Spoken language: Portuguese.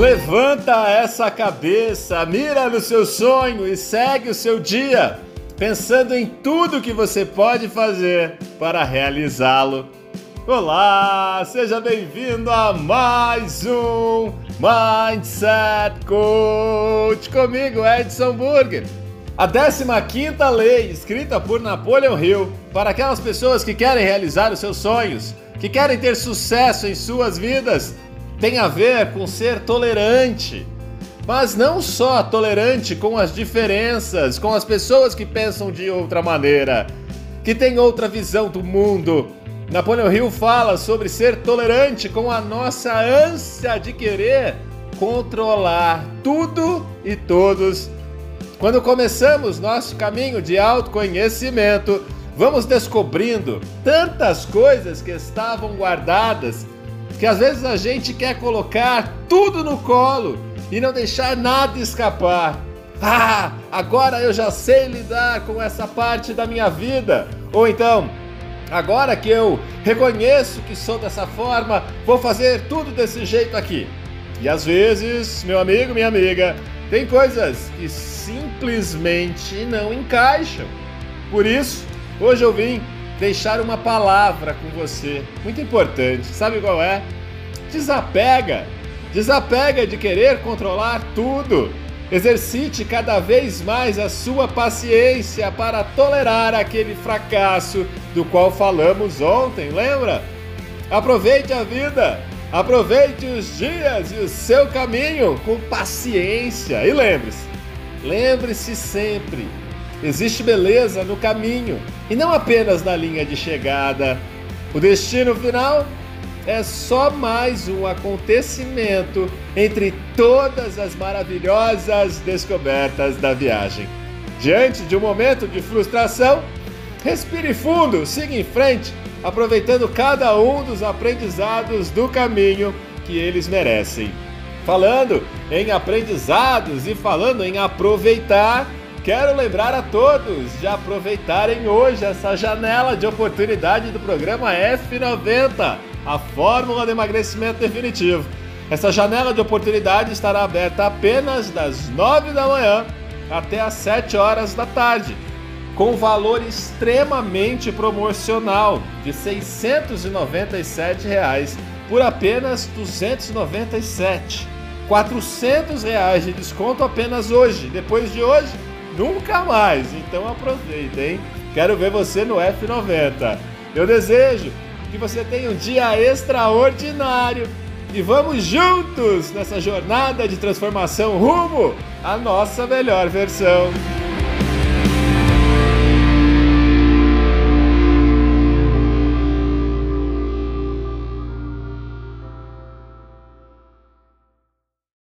Levanta essa cabeça, mira no seu sonho e segue o seu dia, pensando em tudo que você pode fazer para realizá-lo. Olá, seja bem-vindo a mais um Mindset Coach comigo, Edson Burger. A 15 lei, escrita por Napoleon Hill, para aquelas pessoas que querem realizar os seus sonhos, que querem ter sucesso em suas vidas, tem a ver com ser tolerante. Mas não só tolerante com as diferenças, com as pessoas que pensam de outra maneira, que têm outra visão do mundo. Napoleão Hill fala sobre ser tolerante com a nossa ânsia de querer controlar tudo e todos. Quando começamos nosso caminho de autoconhecimento, vamos descobrindo tantas coisas que estavam guardadas que às vezes a gente quer colocar tudo no colo e não deixar nada escapar. Ah, agora eu já sei lidar com essa parte da minha vida. Ou então, agora que eu reconheço que sou dessa forma, vou fazer tudo desse jeito aqui. E às vezes, meu amigo, minha amiga, tem coisas que simplesmente não encaixam. Por isso, hoje eu vim deixar uma palavra com você, muito importante. Sabe qual é? Desapega. Desapega de querer controlar tudo. Exercite cada vez mais a sua paciência para tolerar aquele fracasso do qual falamos ontem, lembra? Aproveite a vida, aproveite os dias e o seu caminho com paciência. E lembre-se, lembre-se sempre Existe beleza no caminho e não apenas na linha de chegada. O destino final é só mais um acontecimento entre todas as maravilhosas descobertas da viagem. Diante de um momento de frustração, respire fundo, siga em frente, aproveitando cada um dos aprendizados do caminho que eles merecem. Falando em aprendizados e falando em aproveitar, Quero lembrar a todos de aproveitarem hoje essa janela de oportunidade do programa F90, a fórmula de emagrecimento definitivo. Essa janela de oportunidade estará aberta apenas das 9 da manhã até as 7 horas da tarde, com valor extremamente promocional de 697 reais por apenas R$ 297. 400 reais de desconto apenas hoje. Depois de hoje, nunca mais. Então aproveita, hein? Quero ver você no F90. Eu desejo que você tenha um dia extraordinário e vamos juntos nessa jornada de transformação rumo à nossa melhor versão.